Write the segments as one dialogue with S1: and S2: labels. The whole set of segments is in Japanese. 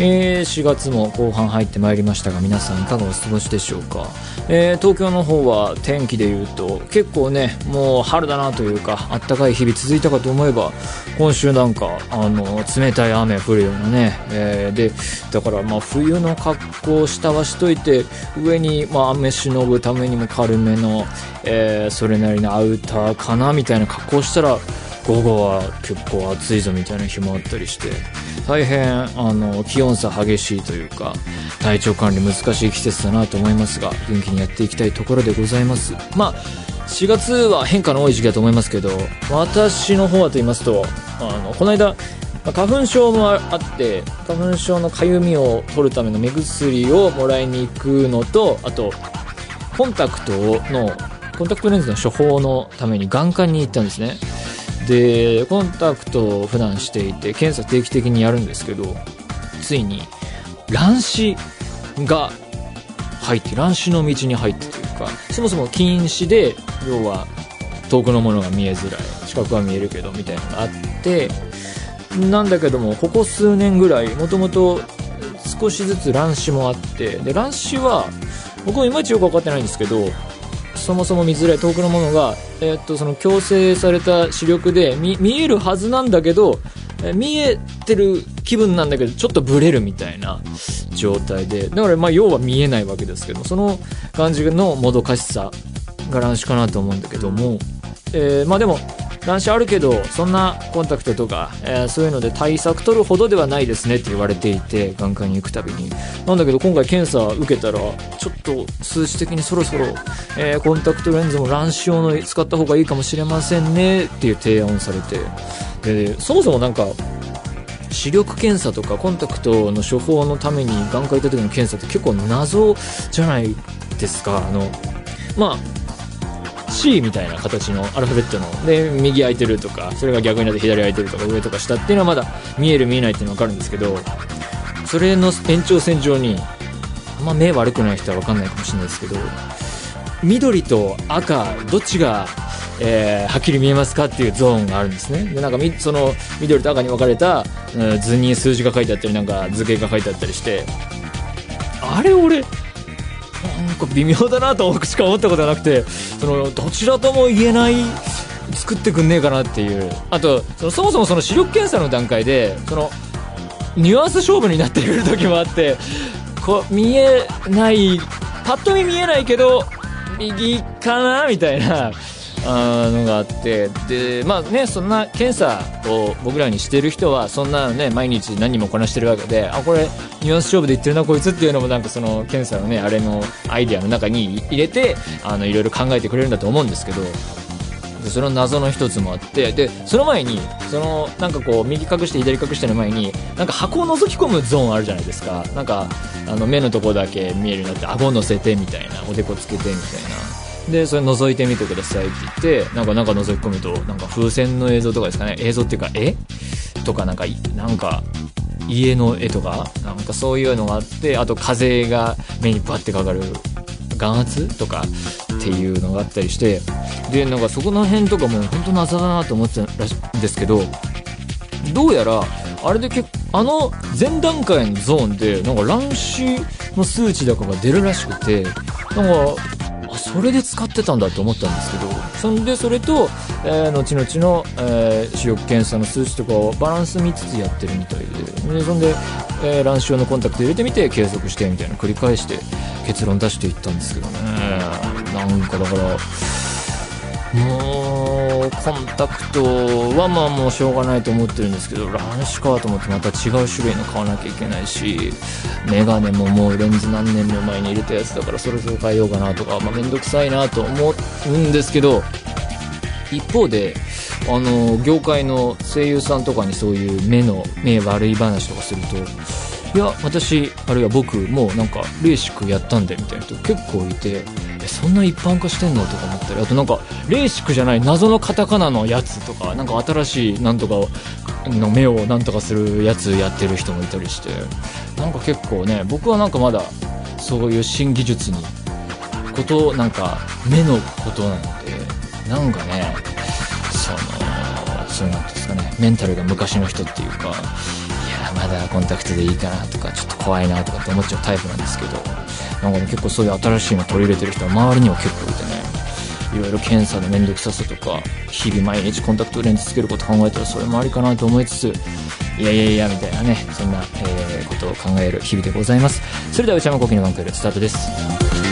S1: えー4月も後半入ってまいりましたが皆さんいかがお過ごしでしょうか、えー東京の方は天気でいうと結構ねもう春だなというかあったかい日々続いたかと思えば今週なんかあの冷たい雨降るようなね、えーでだからまあ冬の格好を下はしといて上にまあ雨しのぐためにも軽めの、えそれなりのアウターかなみたいな格好をしたら午後は結構暑いぞみたいな日もあったりして大変あの気温差激しいというか体調管理難しい季節だなと思いますが元気にやっていきたいところでございます。まあ4月は変化の多い時期だと思いますけど私の方はと言いますとあのこの間花粉症もあって花粉症のかゆみを取るための目薬をもらいに行くのとあとコンタクトのコンタクトレンズの処方のために眼科に行ったんですね。でコンタクトを普段していて検査定期的にやるんですけどついに乱視が入って乱視の道に入ってというかそもそも近視で要は遠くのものが見えづらい近くは見えるけどみたいなのがあってなんだけどもここ数年ぐらいもともと少しずつ乱視もあってで乱視は僕もいまいちよく分かってないんですけどそもそも見づらい遠くのものが、えーっとその矯正された視力で見えるはずなんだけど、えー見えてる気分なんだけどちょっとブレるみたいな状態で。だからまあ要は見えないわけですけどその感じのもどかしさが乱視かなと思うんだけども、えーまあでも乱視あるけどそんなコンタクトとか、えーそういうので対策取るほどではないですねって言われていて眼科に行くたびに。なんだけど今回検査受けたらちょっと数値的にそろそろ、えーコンタクトレンズも乱視用の使った方がいいかもしれませんねっていう提案をされて。でそもそもなんか視力検査とかコンタクトの処方のために眼科行った時の検査って結構謎じゃないですか。あのまあ C みたいな形のアルファベットの。で右空いてるとかそれが逆になって左空いてるとか上とか下っていうのはまだ見える見えないっていうのは分かるんですけどそれの延長線上にあんま目悪くない人は分かんないかもしれないですけど緑と赤どっちが、えーはっきり見えますかっていうゾーンがあるんですね。でなんかみその緑と赤に分かれた、うん図に数字が書いてあったりなんか図形が書いてあったりしてあれ俺なんか微妙だなと僕しか思ったことはなくてそのどちらとも言えない作ってくんねえかなっていう。あとそのそもそもその視力検査の段階でそのニュアンス勝負になってくる時もあってこう見えないパッと見見えないけど右かなみたいなあのがあって。でまあねそんな検査を僕らにしてる人はそんなね毎日何もこなしてるわけであこれニュアンス勝負で言ってるなこいつっていうのもなんかその検査のねあれのアイデアの中に入れてあのいろいろ考えてくれるんだと思うんですけど。でその謎の一つもあってでその前にそのなんかこう右隠して左隠しての前になんか箱を覗き込むゾーンあるじゃないですか。なんかあの目のとこだけ見えるようになって顎乗せてみたいなおでこつけてみたいな。でそれ覗いてみてくださいって言ってなんかなんか覗き込むとなんか風船の映像とかですかね。映像っていうか絵？とかなんかなんか家の絵とかなんかそういうのがあってあと風が目にバッてかかる眼圧とかっていうのがあったりしてでなんかそこの辺とかも本当謎だなと思ってたらしいんですけどどうやらあれで結あの前段階のゾーンでなんか乱視の数値とかが出るらしくてなんかあそれで使ってたんだと思ったんですけどそんでそれと、えー後々の、えー視力検査の数値とかをバランス見つつやってるみたいででそんで、えー乱視用のコンタクト入れてみて計測してみたいな繰り返して結論出していったんですけどね。なんかだからもうコンタクトはまあもうしょうがないと思ってるんですけど乱視かと思ってまた違う種類の買わなきゃいけないしメガネももうレンズ何年も前に入れたやつだからそろそろ変えようかなとか、まあ、めんどくさいなと思うんですけど一方であの業界の声優さんとかにそういう目の目悪い話とかするといや私あるいは僕もうなんかレーシックやったんでみたいな人結構いてえそんな一般化してんの？とか思ったりあとなんかレーシックじゃない謎のカタカナのやつとかなんか新しいなんとかの目をなんとかするやつやってる人もいたりしてなんか結構ね僕はなんかまだそういう新技術にことなんか目のことなのでなんかねそのそうなんですかね。メンタルが昔の人っていうかいやまだコンタクトでいいかなとかちょっと怖いなとかって思っちゃうタイプなんですけどなんかね結構そういう新しいの取り入れてる人は周りには結構いてね。いろいろ検査の面倒くささとか日々毎日コンタクトレンズつけること考えたらそれもありかなと思いつついやいやいやみたいなねそんな、えー、ことを考える日々でございます。それでは内山昂輝のワンクールスタートです。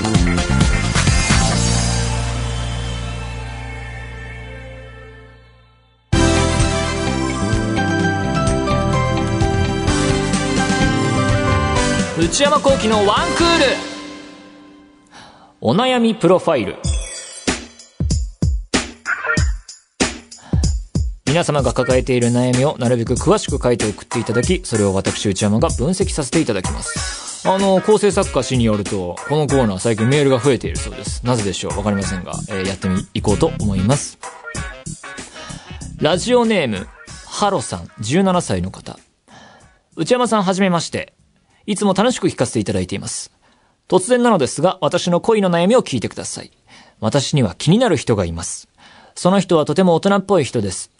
S1: 内山昂輝のワンクール。お悩みプロファイル。皆様が抱えている悩みをなるべく詳しく書いて送っていただきそれを私内山が分析させていただきます。あの構成作家氏によるとこのコーナー最近メールが増えているそうです。なぜでしょう？わかりませんが、えーやってみいこうと思います。ラジオネームハロさん17歳の方。内山さんはじめまして。いつも楽しく聞かせていただいています。突然なのですが、私の恋の悩みを聞いてください。私には気になる人がいます。その人はとても大人っぽい人です。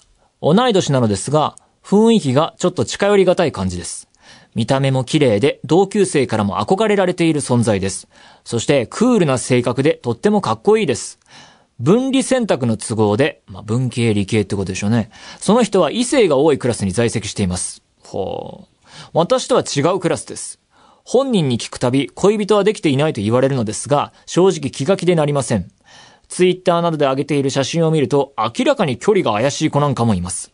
S1: 同い年なのですが、雰囲気がちょっと近寄りがたい感じです。見た目も綺麗で、同級生からも憧れられている存在です。そして、クールな性格でとってもかっこいいです。分離選択の都合で、まあ、文系理系ってことでしょうね。その人は異性が多いクラスに在籍しています。ほう。私とは違うクラスです。本人に聞くたび、恋人はできていないと言われるのですが、正直気が気でなりません。ツイッターなどで上げている写真を見ると、明らかに距離が怪しい子なんかもいます。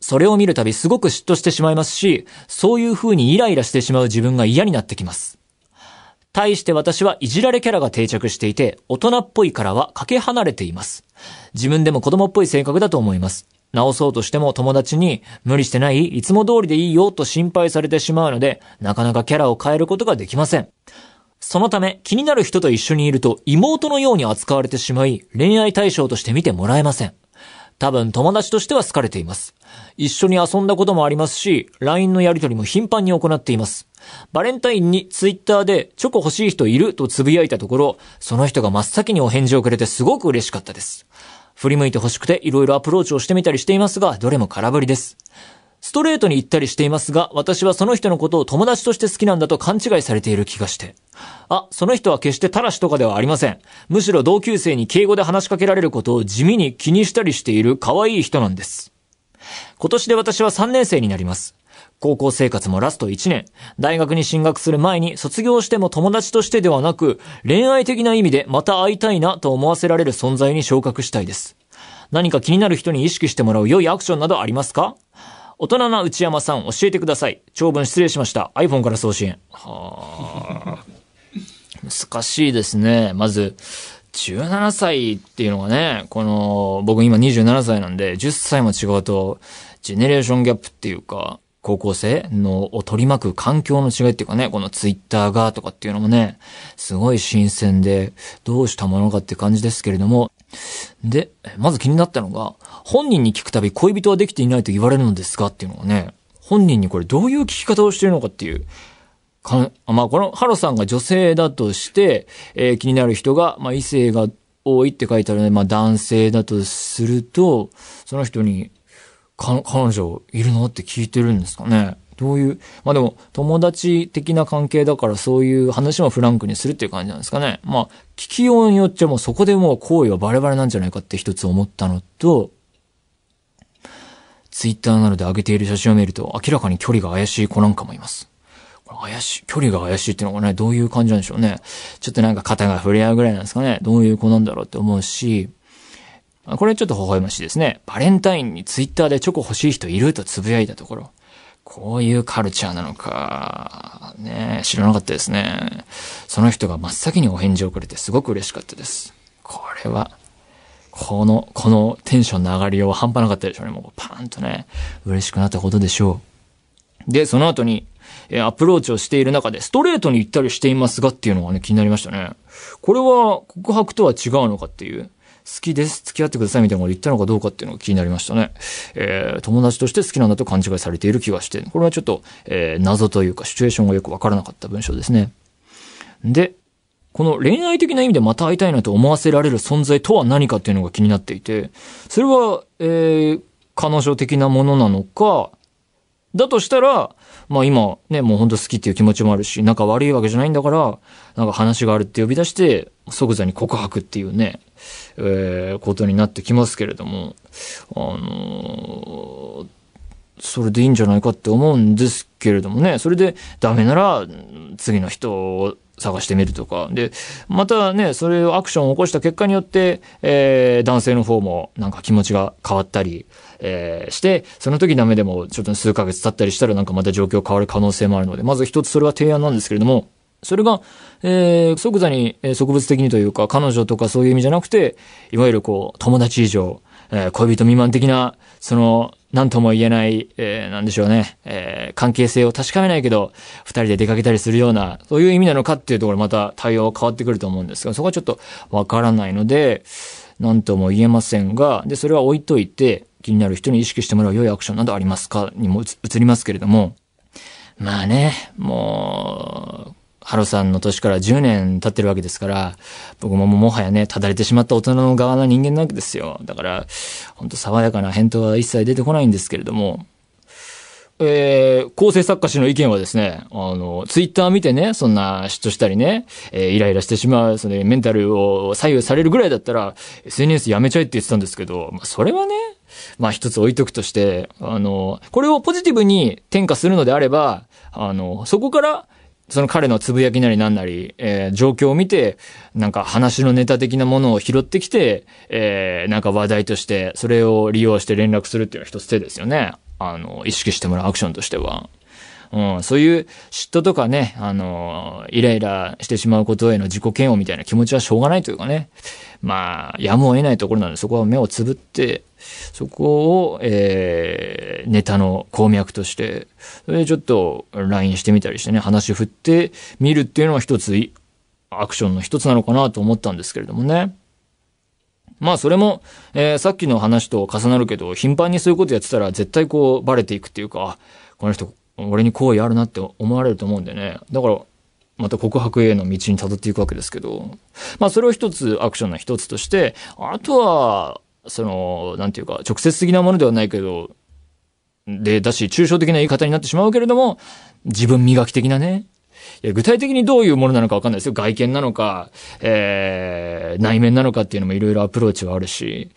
S1: それを見るたびすごく嫉妬してしまいますし、そういう風にイライラしてしまう自分が嫌になってきます。対して私はいじられキャラが定着していて、大人っぽいからはかけ離れています。自分でも子供っぽい性格だと思います。直そうとしても友達に無理してないいつも通りでいいよと心配されてしまうので、なかなかキャラを変えることができません。そのため、気になる人と一緒にいると妹のように扱われてしまい、恋愛対象として見てもらえません。多分友達としては好かれています。一緒に遊んだこともありますし、LINE のやり取りも頻繁に行っています。バレンタインにツイッターでチョコ欲しい人いるとつぶやいたところ、その人が真っ先にお返事をくれてすごく嬉しかったです。振り向いて欲しくて色々アプローチをしてみたりしていますが、どれも空振りです。ストレートに言ったりしていますが、私はその人のことを友達として好きなんだと勘違いされている気がして。あ、その人は決してタラシとかではありません。むしろ同級生に敬語で話しかけられることを地味に気にしたりしている可愛い人なんです。今年で私は3年生になります。高校生活もラスト1年。大学に進学する前に卒業しても友達としてではなく、恋愛的な意味でまた会いたいなと思わせられる存在に昇格したいです。何か気になる人に意識してもらう良いアクションなどありますか？大人な内山さん教えてください。長文失礼しました。iPhone から送信。はあ。難しいですね。まず、17歳っていうのがね、この、僕今27歳なんで、10歳も違うと、ジェネレーションギャップっていうか、高校生のを取り巻く環境の違いっていうかね、このツイッターがとかっていうのもね、すごい新鮮で、どうしたものかって感じですけれども、で、まず気になったのが、本人に聞くたび恋人はできていないと言われるのですかっていうのがね、本人にこれどういう聞き方をしてるのかっていう、かまあ、このハロさんが女性だとして、えー気になる人が、まあ、異性が多いって書いてあるので、まあ、男性だとすると、その人に、彼女いるの？って聞いてるんですかね。どういう、まあでも、友達的な関係だからそういう話もフランクにするっていう感じなんですかね。まあ、聞きようによっちゃもそこでもう行為はバレバレなんじゃないかって一つ思ったのと、ツイッターなどで上げている写真を見ると明らかに距離が怪しい子なんかもいます。これ怪しい、距離が怪しいっていうのがね、どういう感じなんでしょうね。ちょっとなんか肩が触れ合うぐらいなんですかね。どういう子なんだろうって思うし、これちょっと微笑ましいですね。バレンタインにツイッターでチョコ欲しい人いるとつぶやいたところ、こういうカルチャーなのか、ね、知らなかったですね。その人が真っ先にお返事をくれてすごく嬉しかったです。これは、この、このテンションの上がりようは半端なかったでしょうね。もうパーンとね、嬉しくなったことでしょう。で、その後に、えアプローチをしている中で、ストレートに言ったりしていますがっていうのがね、気になりましたね。これは告白とは違うのかっていう。好きです、付き合ってくださいみたいなこと言ったのかどうかっていうのが気になりましたね。えー友達として好きなんだと勘違いされている気がして、これはちょっと、えー謎というかシチュエーションがよくわからなかった文章ですね。で、この恋愛的な意味でまた会いたいなと思わせられる存在とは何かっていうのが気になっていて、それは、えー彼女的なものなのか、だとしたら、まあ今ね、もうほんと好きっていう気持ちもあるし、仲悪いわけじゃないんだから、なんか話があるって呼び出して、即座に告白っていうね、えーことになってきますけれども、あのーそれでいいんじゃないかって思うんですけれどもね、それでダメなら、次の人を探してみるとか。で、またね、それをアクションを起こした結果によって、えー男性の方もなんか気持ちが変わったり、えーして、その時ダメでもちょっと数ヶ月経ったりしたらなんかまた状況変わる可能性もあるので、まず一つそれは提案なんですけれども、それが、えー即座に、えー植物的にというか、彼女とかそういう意味じゃなくて、いわゆるこう、友達以上、えー恋人未満的な、その、なんとも言えない、えーなんでしょうね、えー関係性を確かめないけど、二人で出かけたりするような、そういう意味なのかっていうところまた対応変わってくると思うんですが、そこはちょっとわからないので、なんとも言えませんが、で、それは置いといて、気になる人に意識してもらう良いアクションなどありますか？にも移りますけれども、まあね、もう、ハロさんの年から10年経ってるわけですから、僕ももうもはやね、ただれてしまった大人の側の人間なわけですよ。だから、ほんと爽やかな返答は一切出てこないんですけれども、えー、構成作家氏の意見はですね、あの、ツイッター見てね、そんな嫉妬したりね、えーイライラしてしまう、そのメンタルを左右されるぐらいだったら、SNS やめちゃえって言ってたんですけど、まあ、それはね、まあ一つ置いとくとして、あの、これをポジティブに転化するのであれば、あの、そこから、その彼のつぶやきなりなんなり、えー状況を見て、なんか話のネタ的なものを拾ってきて、えーなんか話題として、それを利用して連絡するっていうのは一つ手ですよね。あの、意識してもらうアクションとしては。うん、そういう嫉妬とかね、あの、イライラしてしまうことへの自己嫌悪みたいな気持ちはしょうがないというかね。まあ、やむを得ないところなので、そこは目をつぶって、そこを、えー、ネタの鉱脈として、それでちょっと LINE してみたりしてね、話振ってみるっていうのは一つ、アクションの一つなのかなと思ったんですけれどもね。まあそれも、えーさっきの話と重なるけど、頻繁にそういうことやってたら絶対こうバレていくっていうか、この人、俺に好意あるなって思われると思うんでね。だから、また告白への道に辿っていくわけですけど、まあそれを一つ、アクションの一つとして、あとは、その、なんていうか、直接的なものではないけど、で、だし、抽象的な言い方になってしまうけれども、自分磨き的なね。いや具体的にどういうものなのかわかんないですよ。外見なのか、えー、内面なのかっていうのもいろいろアプローチはあるし、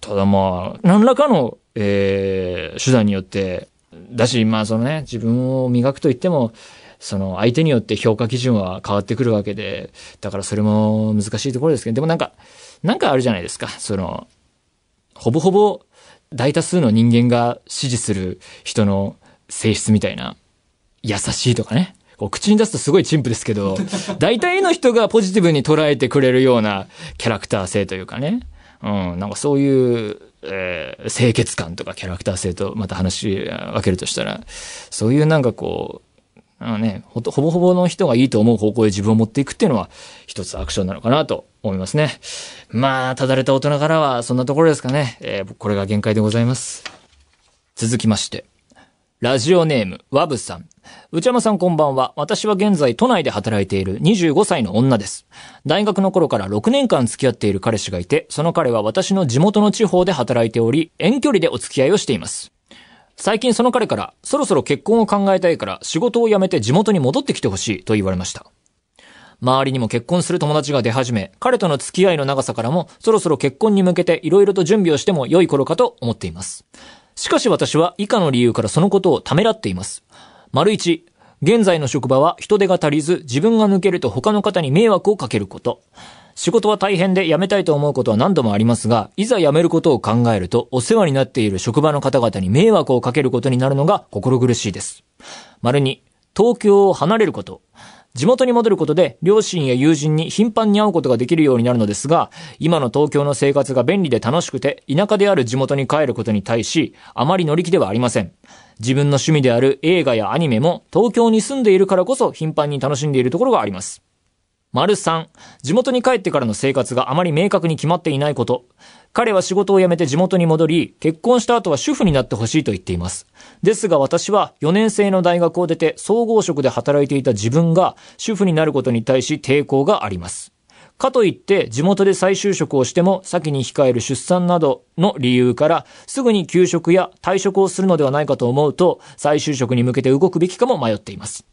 S1: ただまあ、何らかの、えー、手段によって、だし、まあそのね、自分を磨くと言っても、その相手によって評価基準は変わってくるわけで、だからそれも難しいところですけど、でもなんか、なんかあるじゃないですか。その、ほぼほぼ大多数の人間が支持する人の性質みたいな、優しいとかね。こう口に出すとすごい陳腐ですけど、大体の人がポジティブに捉えてくれるようなキャラクター性というかね。うん、なんかそういう、えー清潔感とかキャラクター性とまた話分けるとしたら、そういうなんかこう、あのね、ほとほぼほぼの人がいいと思う方向へ自分を持っていくっていうのは一つアクションなのかなと思いますね。まあ、ただれた大人からはそんなところですかね。えーこれが限界でございます。続きまして。ラジオネーム、ワブさん。内山さんこんばんは。私は現在都内で働いている25歳の女です。大学の頃から6年間付き合っている彼氏がいて、その彼は私の地元の地方で働いており、遠距離でお付き合いをしています。最近その彼から、そろそろ結婚を考えたいから仕事を辞めて地元に戻ってきてほしいと言われました。周りにも結婚する友達が出始め、彼との付き合いの長さからも、そろそろ結婚に向けて色々と準備をしても良い頃かと思っています。しかし私は以下の理由からそのことをためらっています。丸一、現在の職場は人手が足りず、自分が抜けると他の方に迷惑をかけること。仕事は大変で辞めたいと思うことは何度もありますが、いざ辞めることを考えると、お世話になっている職場の方々に迷惑をかけることになるのが心苦しいです。丸二、東京を離れること。地元に戻ることで、両親や友人に頻繁に会うことができるようになるのですが、今の東京の生活が便利で楽しくて、田舎である地元に帰ることに対し、あまり乗り気ではありません。自分の趣味である映画やアニメも東京に住んでいるからこそ頻繁に楽しんでいるところがあります。丸3、地元に帰ってからの生活があまり明確に決まっていないこと。彼は仕事を辞めて地元に戻り、結婚した後は主婦になってほしいと言っています。ですが私は4年生の大学を出て総合職で働いていた自分が主婦になることに対し抵抗があります。かといって地元で再就職をしても先に控える出産などの理由からすぐに休職や退職をするのではないかと思うと再就職に向けて動くべきかも迷っています。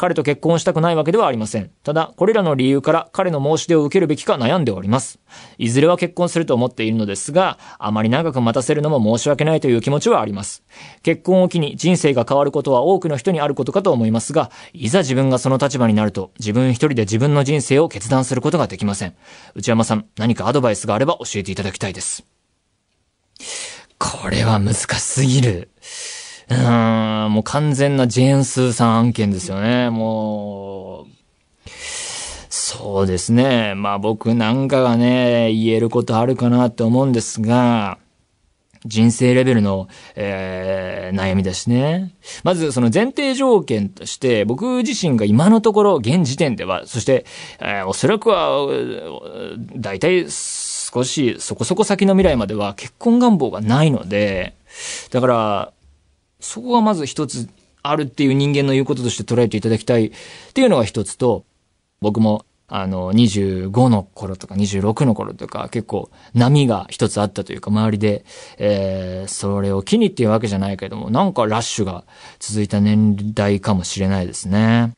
S1: 彼と結婚したくないわけではありません。ただ、これらの理由から彼の申し出を受けるべきか悩んでおります。いずれは結婚すると思っているのですが、あまり長く待たせるのも申し訳ないという気持ちはあります。結婚を機に人生が変わることは多くの人にあることかと思いますが、いざ自分がその立場になると、自分一人で自分の人生を決断することができません。内山さん、何かアドバイスがあれば教えていただきたいです。これは難しすぎる。うん、もう完全なジェーンスーさん案件ですよね。もう、そうですね。まあ僕なんかがね、言えることあるかなって思うんですが、人生レベルの、えー、悩みだしね。まずその前提条件として、僕自身が今のところ現時点では、そして、えーおそらくは、だいたい少しそこそこ先の未来までは結婚願望がないので、だから、そこがまず一つあるっていう人間の言うこととして捉えていただきたいっていうのが一つと、僕もあの25の頃とか26の頃とか結構波が一つあったというか周りで、えー、それを機にっていうわけじゃないけども、なんかラッシュが続いた年代かもしれないですね。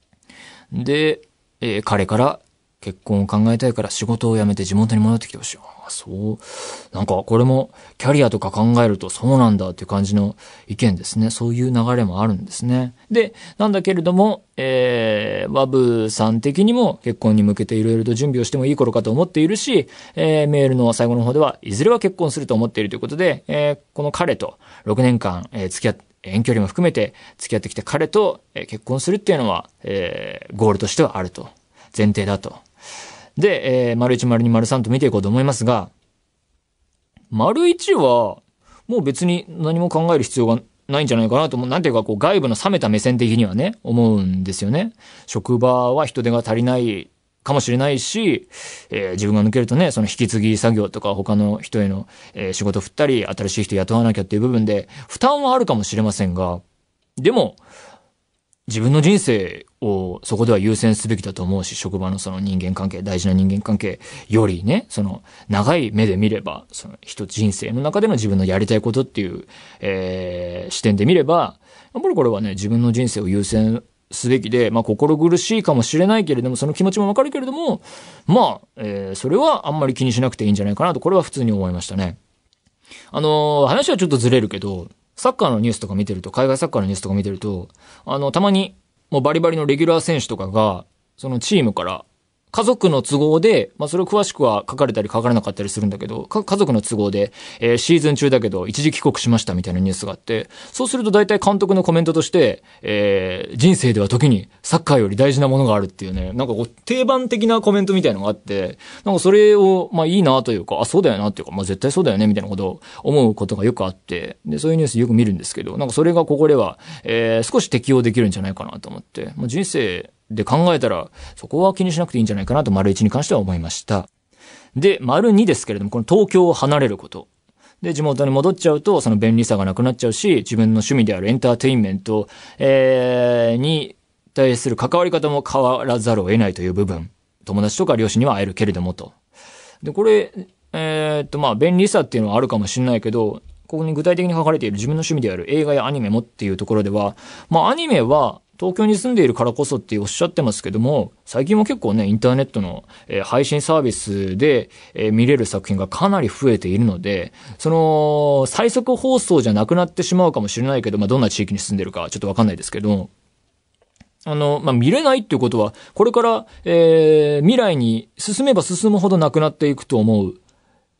S1: で、えー彼から結婚を考えたいから仕事を辞めて地元に戻ってきてほしい。あそう。なんかこれもキャリアとか考えるとそうなんだっていう感じの意見ですね。そういう流れもあるんですね。で、なんだけれども、えー、ワブさん的にも結婚に向けていろいろと準備をしてもいい頃かと思っているし、えー、メールの最後の方では、いずれは結婚すると思っているということで、えー、この彼と6年間、えー付き合って、遠距離も含めて付き合ってきた彼とえ結婚するっていうのは、えーゴールとしてはあると。前提だと。で、えー、丸1、丸2、丸3と見ていこうと思いますが、丸1は、もう別に何も考える必要がないんじゃないかなと思う。なんていうか、こう、外部の冷めた目線的にはね、思うんですよね。職場は人手が足りないかもしれないし、えー自分が抜けるとね、その引き継ぎ作業とか他の人への、えー仕事振ったり、新しい人雇わなきゃっていう部分で、負担はあるかもしれませんが、でも、自分の人生をそこでは優先すべきだと思うし、職場のその人間関係、大事な人間関係よりね、その長い目で見れば、その人人生の中での自分のやりたいことっていう、えー視点で見れば、やっぱりこれはね、自分の人生を優先すべきで、まあ心苦しいかもしれないけれども、その気持ちもわかるけれども、まあ、えーそれはあんまり気にしなくていいんじゃないかなと、これは普通に思いましたね。あのー話はちょっとずれるけど、サッカーのニュースとか見てると、海外サッカーのニュースとか見てると、あの、たまに、もうバリバリのレギュラー選手とかが、そのチームから、家族の都合で、まあそれを詳しくは書かれたり書かれなかったりするんだけど、か家族の都合で、えーシーズン中だけど一時帰国しましたみたいなニュースがあって、そうすると大体監督のコメントとして、えー人生では時にサッカーより大事なものがあるっていうね、なんかこう定番的なコメントみたいなのがあって、なんかそれを、まあいいなというか、あ、そうだよなっていうか、まあ絶対そうだよねみたいなことを思うことがよくあって、で、そういうニュースよく見るんですけど、なんかそれがここでは、えー少し適用できるんじゃないかなと思って、まあ人生で考えたら、そこは気にしなくていいんじゃないかなと、丸1に関しては思いました。で、丸2ですけれども、この東京を離れること。で、地元に戻っちゃうと、その便利さがなくなっちゃうし、自分の趣味であるエンターテインメント、えー、に対する関わり方も変わらざるを得ないという部分。友達とか両親には会えるけれどもと。で、これ、えーっと、まあ、便利さっていうのはあるかもしれないけど、ここに具体的に書かれている自分の趣味である映画やアニメもっていうところでは、まあ、アニメは東京に住んでいるからこそっておっしゃってますけども、最近も結構ね、インターネットの、え配信サービスで、え見れる作品がかなり増えているので、その、最速放送じゃなくなってしまうかもしれないけど、まあ、どんな地域に住んでるかちょっとわかんないですけど、あの、まあ、見れないっていうことは、これから、えー未来に進めば進むほどなくなっていくと思う、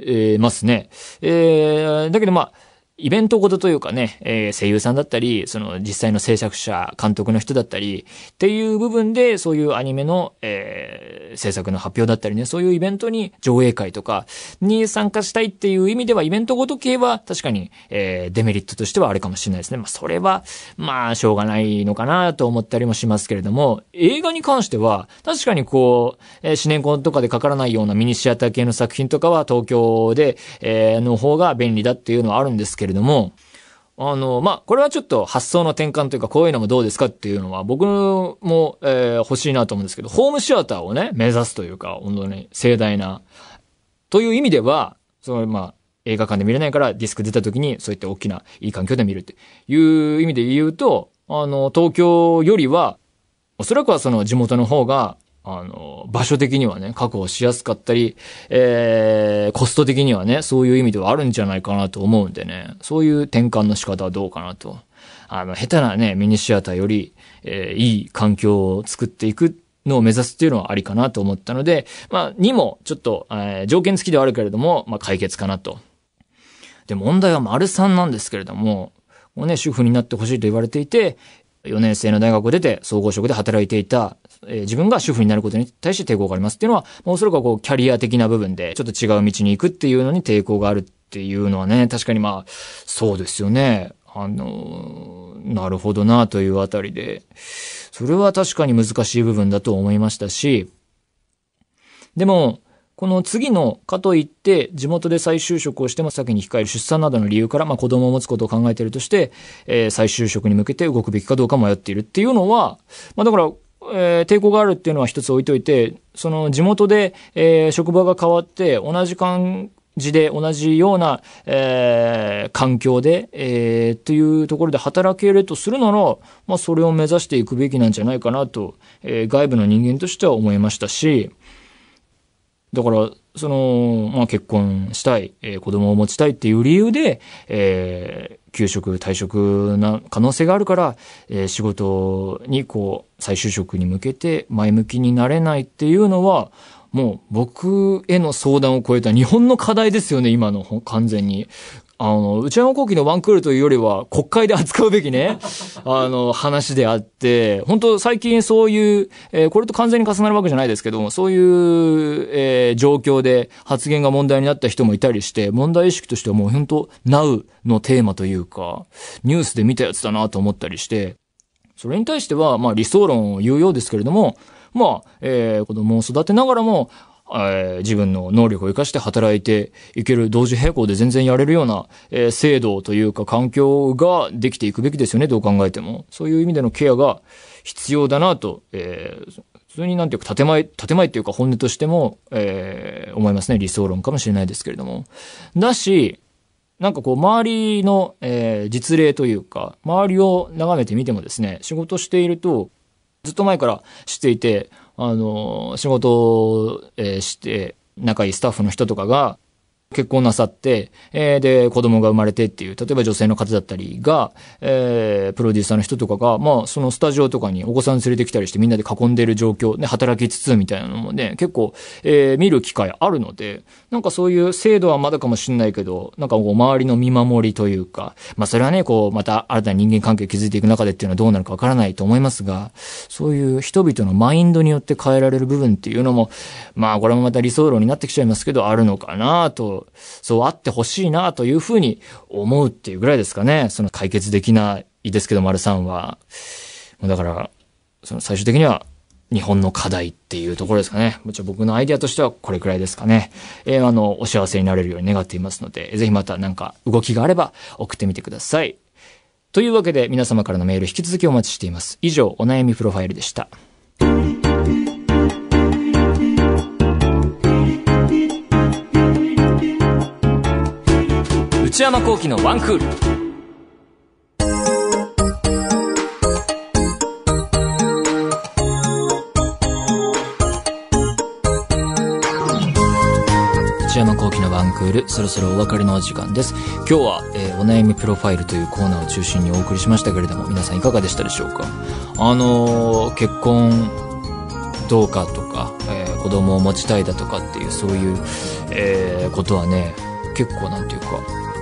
S1: えーますね。えーだけどまあ、イベントごとというかね、えー、声優さんだったり、その実際の制作者、監督の人だったり、っていう部分で、そういうアニメの、えー、制作の発表だったりね、そういうイベントに上映会とかに参加したいっていう意味では、イベントごと系は確かに、えー、デメリットとしてはあるかもしれないですね。まあ、それは、まあ、しょうがないのかなと思ったりもしますけれども、映画に関しては、確かにこう、えー、四年コンとかでかからないようなミニシアター系の作品とかは東京で、えー、の方が便利だっていうのはあるんですけれども、れども、あの、まあ、これはちょっと発想の転換というか、こういうのもどうですかっていうのは、僕も、えー、欲しいなと思うんですけど、ホームシアターをね、目指すというか、本当に盛大な、という意味では、その、まあ、映画館で見れないからディスク出た時に、そういった大きないい環境で見るっていう意味で言うと、あの、東京よりは、おそらくはその地元の方が、あの、場所的にはね、確保しやすかったり、えー、コスト的にはね、そういう意味ではあるんじゃないかなと思うんでね、そういう転換の仕方はどうかなと。あの、下手なね、ミニシアターより、えー、いい環境を作っていくのを目指すっていうのはありかなと思ったので、まあ、にも、ちょっと、えー、条件付きではあるけれども、まあ、解決かなと。で、問題は丸3なんですけれども、もうね、主婦になってほしいと言われていて、4年生の大学を出て総合職で働いていた、えー、自分が主婦になることに対して抵抗があります。っていうのは、もうそれがこう、キャリア的な部分で、ちょっと違う道に行くっていうのに抵抗があるっていうのはね、確かにまあ、そうですよね。あの、なるほどなというあたりで、それは確かに難しい部分だと思いましたし、でも、この次の、かといって、地元で再就職をしても先に控える出産などの理由から、まあ子供を持つことを考えているとして、えー、再就職に向けて動くべきかどうか迷っているっていうのは、まあだから、えー、抵抗があるっていうのは一つ置いといて、その地元で、えー、職場が変わって、同じ感じで、同じような、えー、環境で、えー、っていうところで働けるとするなら、まあそれを目指していくべきなんじゃないかなと、えー、外部の人間としては思いましたし、だから、その、まあ、結婚したい、えー、子供を持ちたいっていう理由で、えー、休職、退職な可能性があるから、えー、仕事にこう、再就職に向けて前向きになれないっていうのは、もう僕への相談を超えた日本の課題ですよね、今の完全に。あの、内山幸輝のワンクールというよりは、国会で扱うべきね、あの、話であって、本当最近そういう、えー、これと完全に重なるわけじゃないですけども、そういう、えー、状況で発言が問題になった人もいたりして、問題意識としてはもう本当 Now のテーマというか、ニュースで見たやつだなと思ったりして、それに対しては、まあ理想論を言うようですけれども、まあ、えー、子供を育てながらも、えー、自分の能力を活かして働いていける同時並行で全然やれるような、えー、制度というか環境ができていくべきですよね、どう考えても。そういう意味でのケアが必要だなと、えー、普通になんていうか建前、建前っていうか本音としても、えー、思いますね。理想論かもしれないですけれども。だし、なんかこう、周りの、えー、実例というか、周りを眺めてみてもですね、仕事していると、ずっと前から知っていて、あの、仕事を、え、して、仲いいスタッフの人とかが、結婚なさって、えー、で、子供が生まれてっていう、例えば女性の方だったりが、えー、プロデューサーの人とかが、まあ、そのスタジオとかにお子さん連れてきたりしてみんなで囲んでる状況、ね、働きつつみたいなのもね、結構、えー、見る機会あるので、なんかそういう制度はまだかもしんないけど、なんかこう、周りの見守りというか、まあ、それはね、こう、また新たな人間関係を築いていく中でっていうのはどうなるかわからないと思いますが、そういう人々のマインドによって変えられる部分っていうのも、まあ、これもまた理想論になってきちゃいますけど、あるのかなと、そうあってほしいなというふうに思うっていうぐらいですかね。その解決できないですけど、丸さんは。だから、その最終的には日本の課題っていうところですかね。もちろん僕のアイデアとしてはこれくらいですかね。えー、あの、お幸せになれるように願っていますので、ぜひまたなんか動きがあれば送ってみてください。というわけで皆様からのメール引き続きお待ちしています。以上、お悩みプロファイルでした。内山幸喜のワンクール。内山幸喜のワンクールそろそろお別れのお時間です。今日は、えー、お悩みプロファイルというコーナーを中心にお送りしましたけれども皆さんいかがでしたでしょうか？あのー、結婚どうかとか、えー、子供を持ちたいだとかっていうそういう、えー、ことはね結構なんていうか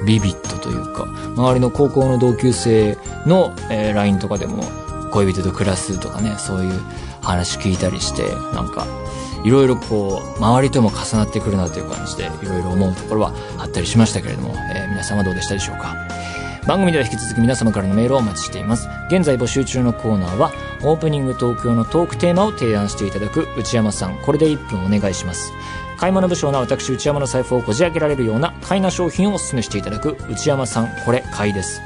S1: ビビッドというか、周りの高校の同級生の、えー、LINE とかでも、恋人と暮らすとかね、そういう話聞いたりして、なんか、いろいろこう、周りとも重なってくるなという感じで、いろいろ思うところはあったりしましたけれども、えー、皆さんはどうでしたでしょうか番組では引き続き皆様からのメールをお待ちしています。現在募集中のコーナーは、オープニング東京のトークテーマを提案していただく内山さん、これで1分お願いします。買い物不詳な私内山の財布をこじ開けられるような買いな商品をお勧めしていただく内山さん、これ買いです。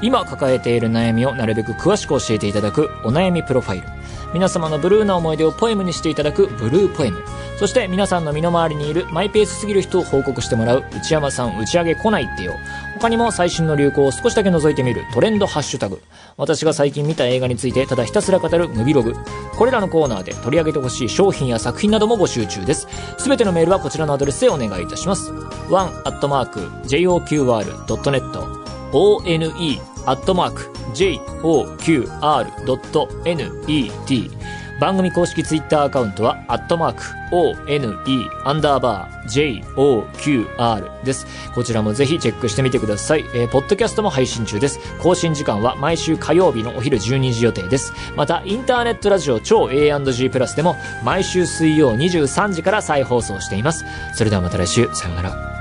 S1: 今抱えている悩みをなるべく詳しく教えていただくお悩みプロファイル。皆様のブルーな思い出をポエムにしていただくブルーポエム。そして皆さんの身の回りにいるマイペースすぎる人を報告してもらう内山さん打ち上げ来ないってよ。他にも最新の流行を少しだけ覗いてみるトレンドハッシュタグ。私が最近見た映画についてただひたすら語るムビログ。これらのコーナーで取り上げてほしい商品や作品なども募集中です。すべてのメールはこちらのアドレスでお願いいたします。one.joqr.net one.joqr.net 番組公式ツイッターアカウントは、アットマーク、one, アンダーバー、joqr です。こちらもぜひチェックしてみてください。えー、ポッドキャストも配信中です。更新時間は毎週火曜日のお昼12時予定です。また、インターネットラジオ超 A&G プラスでも、毎週水曜23時から再放送しています。それではまた来週、さようなら。